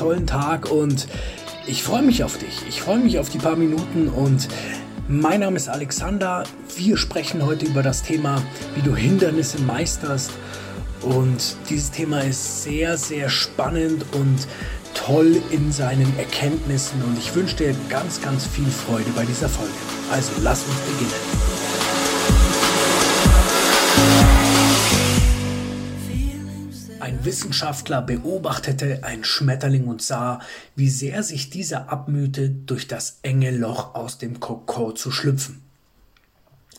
tollen Tag und ich freue mich auf dich. Ich freue mich auf die paar Minuten und mein Name ist Alexander. Wir sprechen heute über das Thema, wie du Hindernisse meisterst. Und dieses Thema ist sehr, sehr spannend und toll in seinen Erkenntnissen und ich wünsche dir ganz, ganz viel Freude bei dieser Folge. Also lass uns beginnen. Ein Wissenschaftler beobachtete einen Schmetterling und sah, wie sehr sich dieser abmühte, durch das enge Loch aus dem Kokon zu schlüpfen.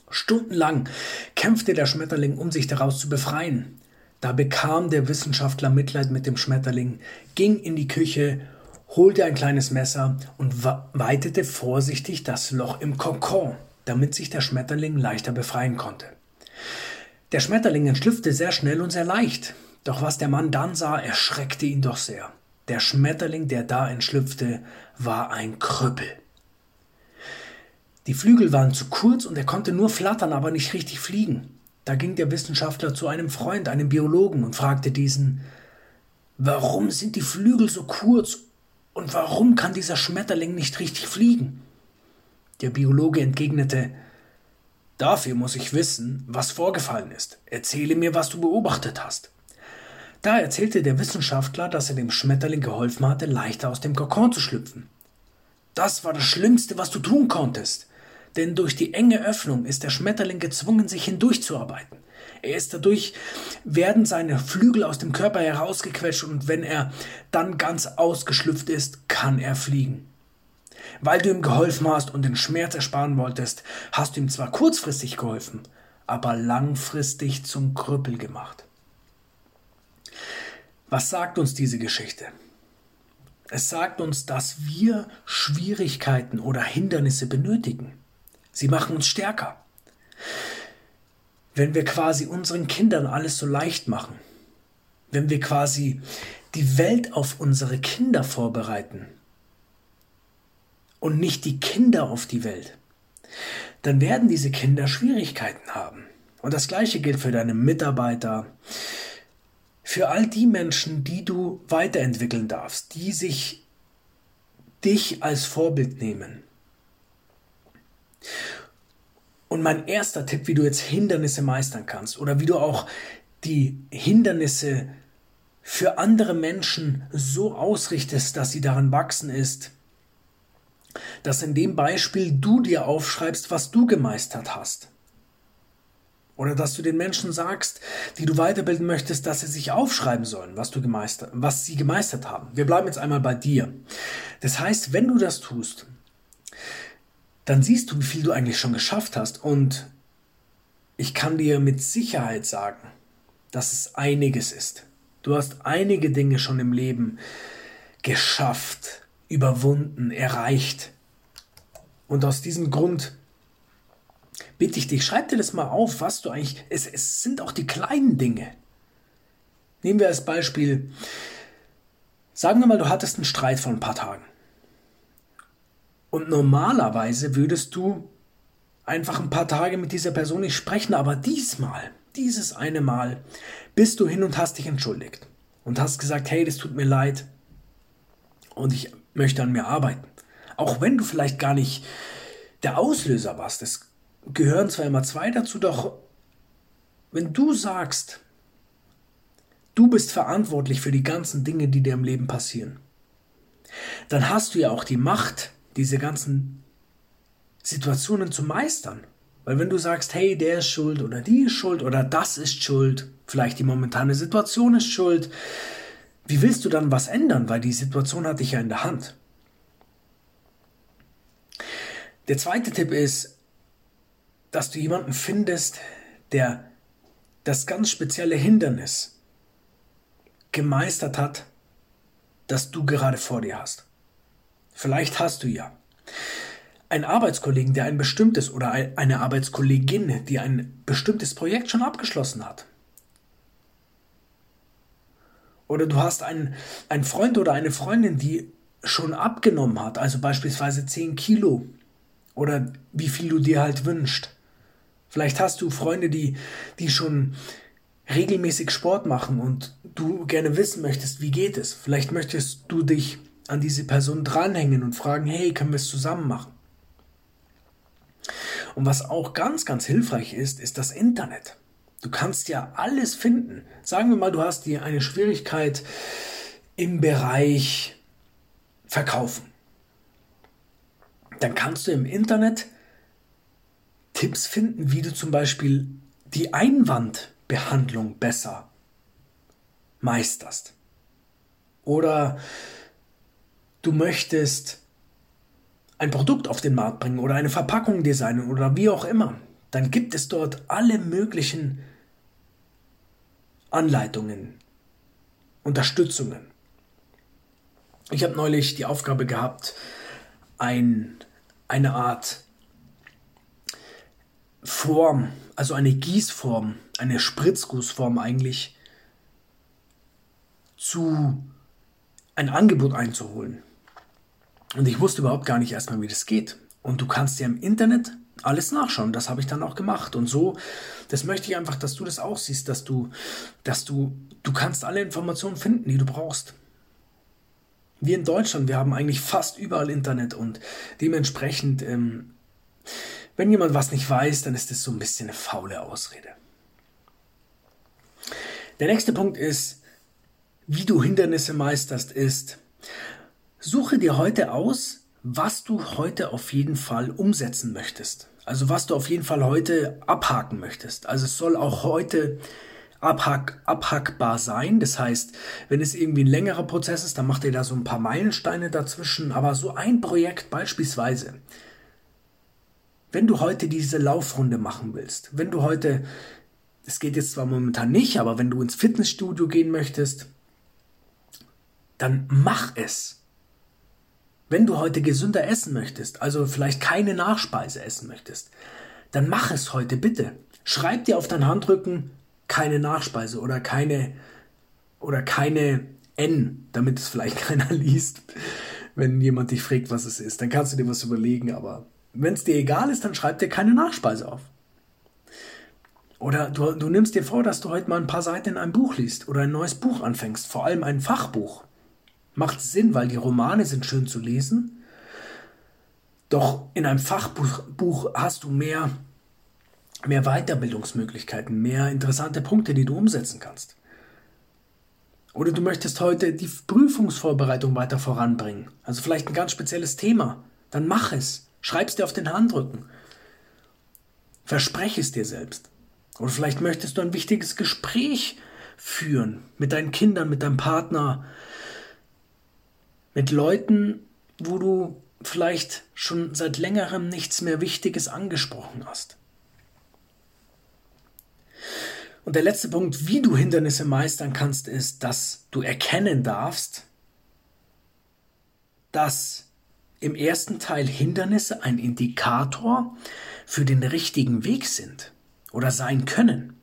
Stundenlang kämpfte der Schmetterling, um sich daraus zu befreien. Da bekam der Wissenschaftler Mitleid mit dem Schmetterling, ging in die Küche, holte ein kleines Messer und weitete vorsichtig das Loch im Kokon, damit sich der Schmetterling leichter befreien konnte. Der Schmetterling entschlüpfte sehr schnell und sehr leicht. Doch was der Mann dann sah, erschreckte ihn doch sehr. Der Schmetterling, der da entschlüpfte, war ein Krüppel. Die Flügel waren zu kurz und er konnte nur flattern, aber nicht richtig fliegen. Da ging der Wissenschaftler zu einem Freund, einem Biologen, und fragte diesen Warum sind die Flügel so kurz und warum kann dieser Schmetterling nicht richtig fliegen? Der Biologe entgegnete Dafür muss ich wissen, was vorgefallen ist. Erzähle mir, was du beobachtet hast. Da erzählte der Wissenschaftler, dass er dem Schmetterling geholfen hatte, leichter aus dem Kokon zu schlüpfen. Das war das Schlimmste, was du tun konntest, denn durch die enge Öffnung ist der Schmetterling gezwungen, sich hindurchzuarbeiten. Er ist dadurch, werden seine Flügel aus dem Körper herausgequetscht und wenn er dann ganz ausgeschlüpft ist, kann er fliegen. Weil du ihm geholfen hast und den Schmerz ersparen wolltest, hast du ihm zwar kurzfristig geholfen, aber langfristig zum Krüppel gemacht. Was sagt uns diese Geschichte? Es sagt uns, dass wir Schwierigkeiten oder Hindernisse benötigen. Sie machen uns stärker. Wenn wir quasi unseren Kindern alles so leicht machen, wenn wir quasi die Welt auf unsere Kinder vorbereiten und nicht die Kinder auf die Welt, dann werden diese Kinder Schwierigkeiten haben. Und das gleiche gilt für deine Mitarbeiter, für all die Menschen, die du weiterentwickeln darfst, die sich dich als Vorbild nehmen. Und mein erster Tipp, wie du jetzt Hindernisse meistern kannst oder wie du auch die Hindernisse für andere Menschen so ausrichtest, dass sie daran wachsen, ist, dass in dem Beispiel du dir aufschreibst, was du gemeistert hast. Oder dass du den Menschen sagst, die du weiterbilden möchtest, dass sie sich aufschreiben sollen, was, du gemeistert, was sie gemeistert haben. Wir bleiben jetzt einmal bei dir. Das heißt, wenn du das tust, dann siehst du, wie viel du eigentlich schon geschafft hast. Und ich kann dir mit Sicherheit sagen, dass es einiges ist. Du hast einige Dinge schon im Leben geschafft, überwunden, erreicht. Und aus diesem Grund bitte ich dich, schreib dir das mal auf, was du eigentlich. Es, es sind auch die kleinen Dinge. Nehmen wir als Beispiel, sagen wir mal, du hattest einen Streit vor ein paar Tagen. Und normalerweise würdest du einfach ein paar Tage mit dieser Person nicht sprechen, aber diesmal, dieses eine Mal, bist du hin und hast dich entschuldigt und hast gesagt, hey, das tut mir leid und ich möchte an mir arbeiten. Auch wenn du vielleicht gar nicht der Auslöser warst. Es gehören zwar immer zwei dazu, doch wenn du sagst, du bist verantwortlich für die ganzen Dinge, die dir im Leben passieren, dann hast du ja auch die Macht, diese ganzen Situationen zu meistern. Weil wenn du sagst, hey, der ist schuld oder die ist schuld oder das ist schuld, vielleicht die momentane Situation ist schuld, wie willst du dann was ändern? Weil die Situation hat dich ja in der Hand. Der zweite Tipp ist, dass du jemanden findest, der das ganz spezielle Hindernis gemeistert hat, das du gerade vor dir hast. Vielleicht hast du ja einen Arbeitskollegen, der ein bestimmtes oder eine Arbeitskollegin, die ein bestimmtes Projekt schon abgeschlossen hat. Oder du hast einen, einen Freund oder eine Freundin, die schon abgenommen hat, also beispielsweise 10 Kilo oder wie viel du dir halt wünschst. Vielleicht hast du Freunde, die, die schon regelmäßig Sport machen und du gerne wissen möchtest, wie geht es. Vielleicht möchtest du dich an diese Person dranhängen und fragen, hey, können wir es zusammen machen? Und was auch ganz, ganz hilfreich ist, ist das Internet. Du kannst ja alles finden. Sagen wir mal, du hast dir eine Schwierigkeit im Bereich Verkaufen. Dann kannst du im Internet Tipps finden, wie du zum Beispiel die Einwandbehandlung besser meisterst. Oder du möchtest ein Produkt auf den Markt bringen oder eine Verpackung designen oder wie auch immer, dann gibt es dort alle möglichen Anleitungen, Unterstützungen. Ich habe neulich die Aufgabe gehabt, ein, eine Art Form, also eine Gießform, eine Spritzgussform eigentlich, zu ein Angebot einzuholen. Und ich wusste überhaupt gar nicht erstmal, wie das geht. Und du kannst ja im Internet alles nachschauen. Das habe ich dann auch gemacht. Und so, das möchte ich einfach, dass du das auch siehst, dass du, dass du, du kannst alle Informationen finden, die du brauchst. Wir in Deutschland, wir haben eigentlich fast überall Internet und dementsprechend, ähm, wenn jemand was nicht weiß, dann ist das so ein bisschen eine faule Ausrede. Der nächste Punkt ist, wie du Hindernisse meisterst, ist, suche dir heute aus, was du heute auf jeden Fall umsetzen möchtest. Also was du auf jeden Fall heute abhaken möchtest. Also es soll auch heute abhack, abhackbar sein. Das heißt, wenn es irgendwie ein längerer Prozess ist, dann macht ihr da so ein paar Meilensteine dazwischen. Aber so ein Projekt beispielsweise, wenn du heute diese Laufrunde machen willst, wenn du heute, es geht jetzt zwar momentan nicht, aber wenn du ins Fitnessstudio gehen möchtest, dann mach es. Wenn du heute gesünder essen möchtest, also vielleicht keine Nachspeise essen möchtest, dann mach es heute bitte. Schreib dir auf deinen Handrücken keine Nachspeise oder keine oder keine N, damit es vielleicht keiner liest, wenn jemand dich fragt, was es ist. Dann kannst du dir was überlegen, aber wenn es dir egal ist, dann schreib dir keine Nachspeise auf. Oder du, du nimmst dir vor, dass du heute mal ein paar Seiten in einem Buch liest oder ein neues Buch anfängst, vor allem ein Fachbuch. Macht Sinn, weil die Romane sind schön zu lesen. Doch in einem Fachbuch Buch hast du mehr, mehr Weiterbildungsmöglichkeiten, mehr interessante Punkte, die du umsetzen kannst. Oder du möchtest heute die Prüfungsvorbereitung weiter voranbringen. Also vielleicht ein ganz spezielles Thema. Dann mach es. Schreib es dir auf den Handrücken. Verspreche es dir selbst. Oder vielleicht möchtest du ein wichtiges Gespräch führen mit deinen Kindern, mit deinem Partner, mit Leuten, wo du vielleicht schon seit längerem nichts mehr Wichtiges angesprochen hast. Und der letzte Punkt, wie du Hindernisse meistern kannst, ist, dass du erkennen darfst, dass im ersten Teil Hindernisse ein Indikator für den richtigen Weg sind oder sein können.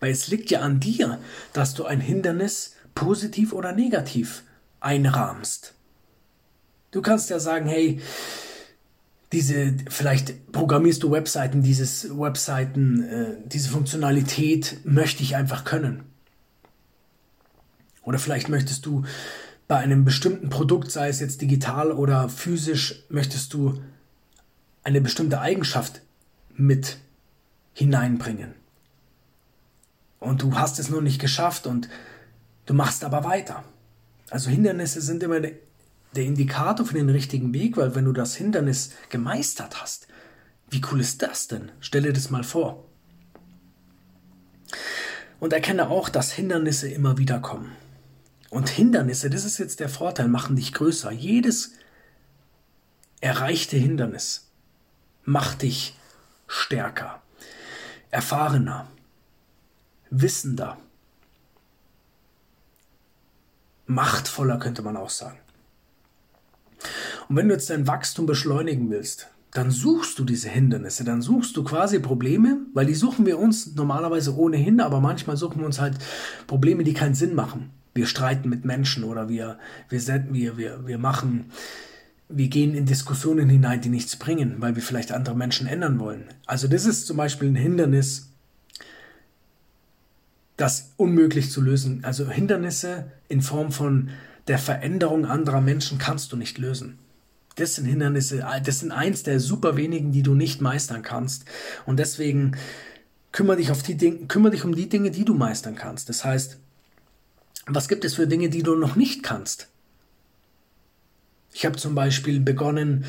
Weil es liegt ja an dir, dass du ein Hindernis positiv oder negativ einrahmst. Du kannst ja sagen, hey, diese, vielleicht programmierst du Webseiten, dieses Webseiten, äh, diese Funktionalität möchte ich einfach können. Oder vielleicht möchtest du bei einem bestimmten Produkt, sei es jetzt digital oder physisch, möchtest du eine bestimmte Eigenschaft mit hineinbringen. Und du hast es nur nicht geschafft und du machst aber weiter. Also Hindernisse sind immer der, Indikator für den richtigen Weg, weil wenn du das Hindernis gemeistert hast, wie cool ist das denn? Stell dir das mal vor. Und erkenne auch, dass Hindernisse immer wieder kommen. Und Hindernisse, das ist jetzt der Vorteil, machen dich größer. Jedes erreichte Hindernis macht dich stärker, erfahrener, wissender, machtvoller, könnte man auch sagen. Und wenn du jetzt dein Wachstum beschleunigen willst, dann suchst du diese Hindernisse, dann suchst du quasi Probleme, weil die suchen wir uns normalerweise ohnehin, aber manchmal suchen wir uns halt Probleme, die keinen Sinn machen. Wir streiten mit Menschen oder wir, wir, wir, wir, wir machen, wir gehen in Diskussionen hinein, die nichts bringen, weil wir vielleicht andere Menschen ändern wollen. Also das ist zum Beispiel ein Hindernis, das unmöglich zu lösen. Also Hindernisse in Form von der Veränderung anderer Menschen kannst du nicht lösen. Das sind Hindernisse, das sind eins der super wenigen, die du nicht meistern kannst. Und deswegen kümmere dich, auf die kümmere dich um die Dinge, die du meistern kannst. Das heißt, was gibt es für Dinge, die du noch nicht kannst? Ich habe zum Beispiel begonnen,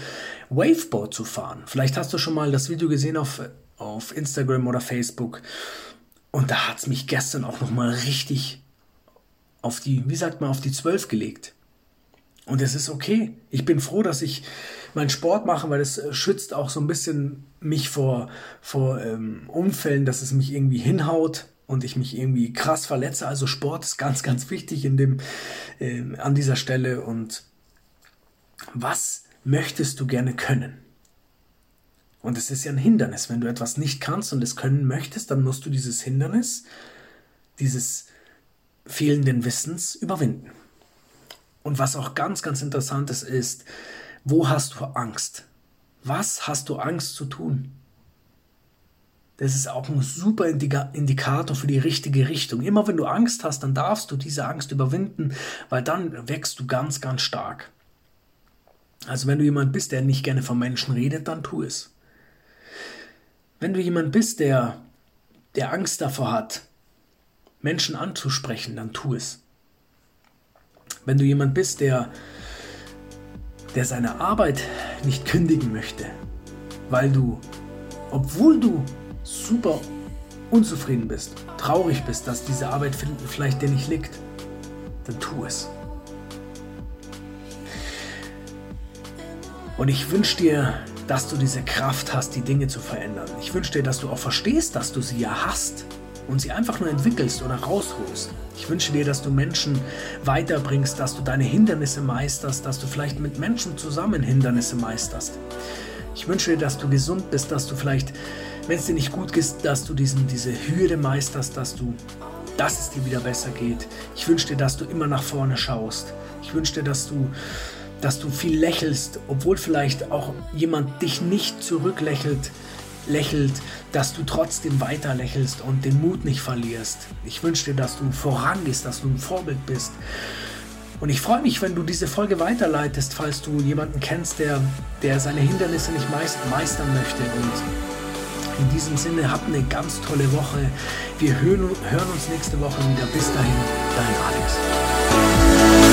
Waveboard zu fahren. Vielleicht hast du schon mal das Video gesehen auf, auf Instagram oder Facebook. Und da hat es mich gestern auch nochmal richtig auf die, wie sagt man, auf die 12 gelegt. Und es ist okay. Ich bin froh, dass ich meinen Sport mache, weil es äh, schützt auch so ein bisschen mich vor, vor ähm, Unfällen, dass es mich irgendwie hinhaut und ich mich irgendwie krass verletze. Also Sport ist ganz, ganz wichtig in dem, äh, an dieser Stelle. Und was möchtest du gerne können? Und es ist ja ein Hindernis. Wenn du etwas nicht kannst und es können möchtest, dann musst du dieses Hindernis, dieses fehlenden Wissens überwinden. Und was auch ganz, ganz interessant ist, ist, wo hast du Angst? Was hast du Angst zu tun? Das ist auch ein super Indikator für die richtige Richtung. Immer wenn du Angst hast, dann darfst du diese Angst überwinden, weil dann wächst du ganz, ganz stark. Also wenn du jemand bist, der nicht gerne von Menschen redet, dann tu es. Wenn du jemand bist, der, der Angst davor hat, Menschen anzusprechen, dann tu es. Wenn du jemand bist, der, der seine Arbeit nicht kündigen möchte, weil du, obwohl du super unzufrieden bist, traurig bist, dass diese Arbeit vielleicht dir nicht liegt, dann tu es. Und ich wünsche dir dass du diese Kraft hast, die Dinge zu verändern. Ich wünsche dir, dass du auch verstehst, dass du sie ja hast und sie einfach nur entwickelst oder rausholst. Ich wünsche dir, dass du Menschen weiterbringst, dass du deine Hindernisse meisterst, dass du vielleicht mit Menschen zusammen Hindernisse meisterst. Ich wünsche dir, dass du gesund bist, dass du vielleicht, wenn es dir nicht gut geht, dass du diesen, diese Hürde meisterst, dass du, dass es dir wieder besser geht. Ich wünsche dir, dass du immer nach vorne schaust. Ich wünsche dir, dass du dass du viel lächelst, obwohl vielleicht auch jemand dich nicht zurücklächelt, lächelt, dass du trotzdem weiter lächelst und den Mut nicht verlierst. Ich wünsche dir, dass du vorangehst, dass du ein Vorbild bist. Und ich freue mich, wenn du diese Folge weiterleitest, falls du jemanden kennst, der, der seine Hindernisse nicht meistern möchte. Und in diesem Sinne, habt eine ganz tolle Woche. Wir hören, hören uns nächste Woche wieder. Bis dahin, dein Alex.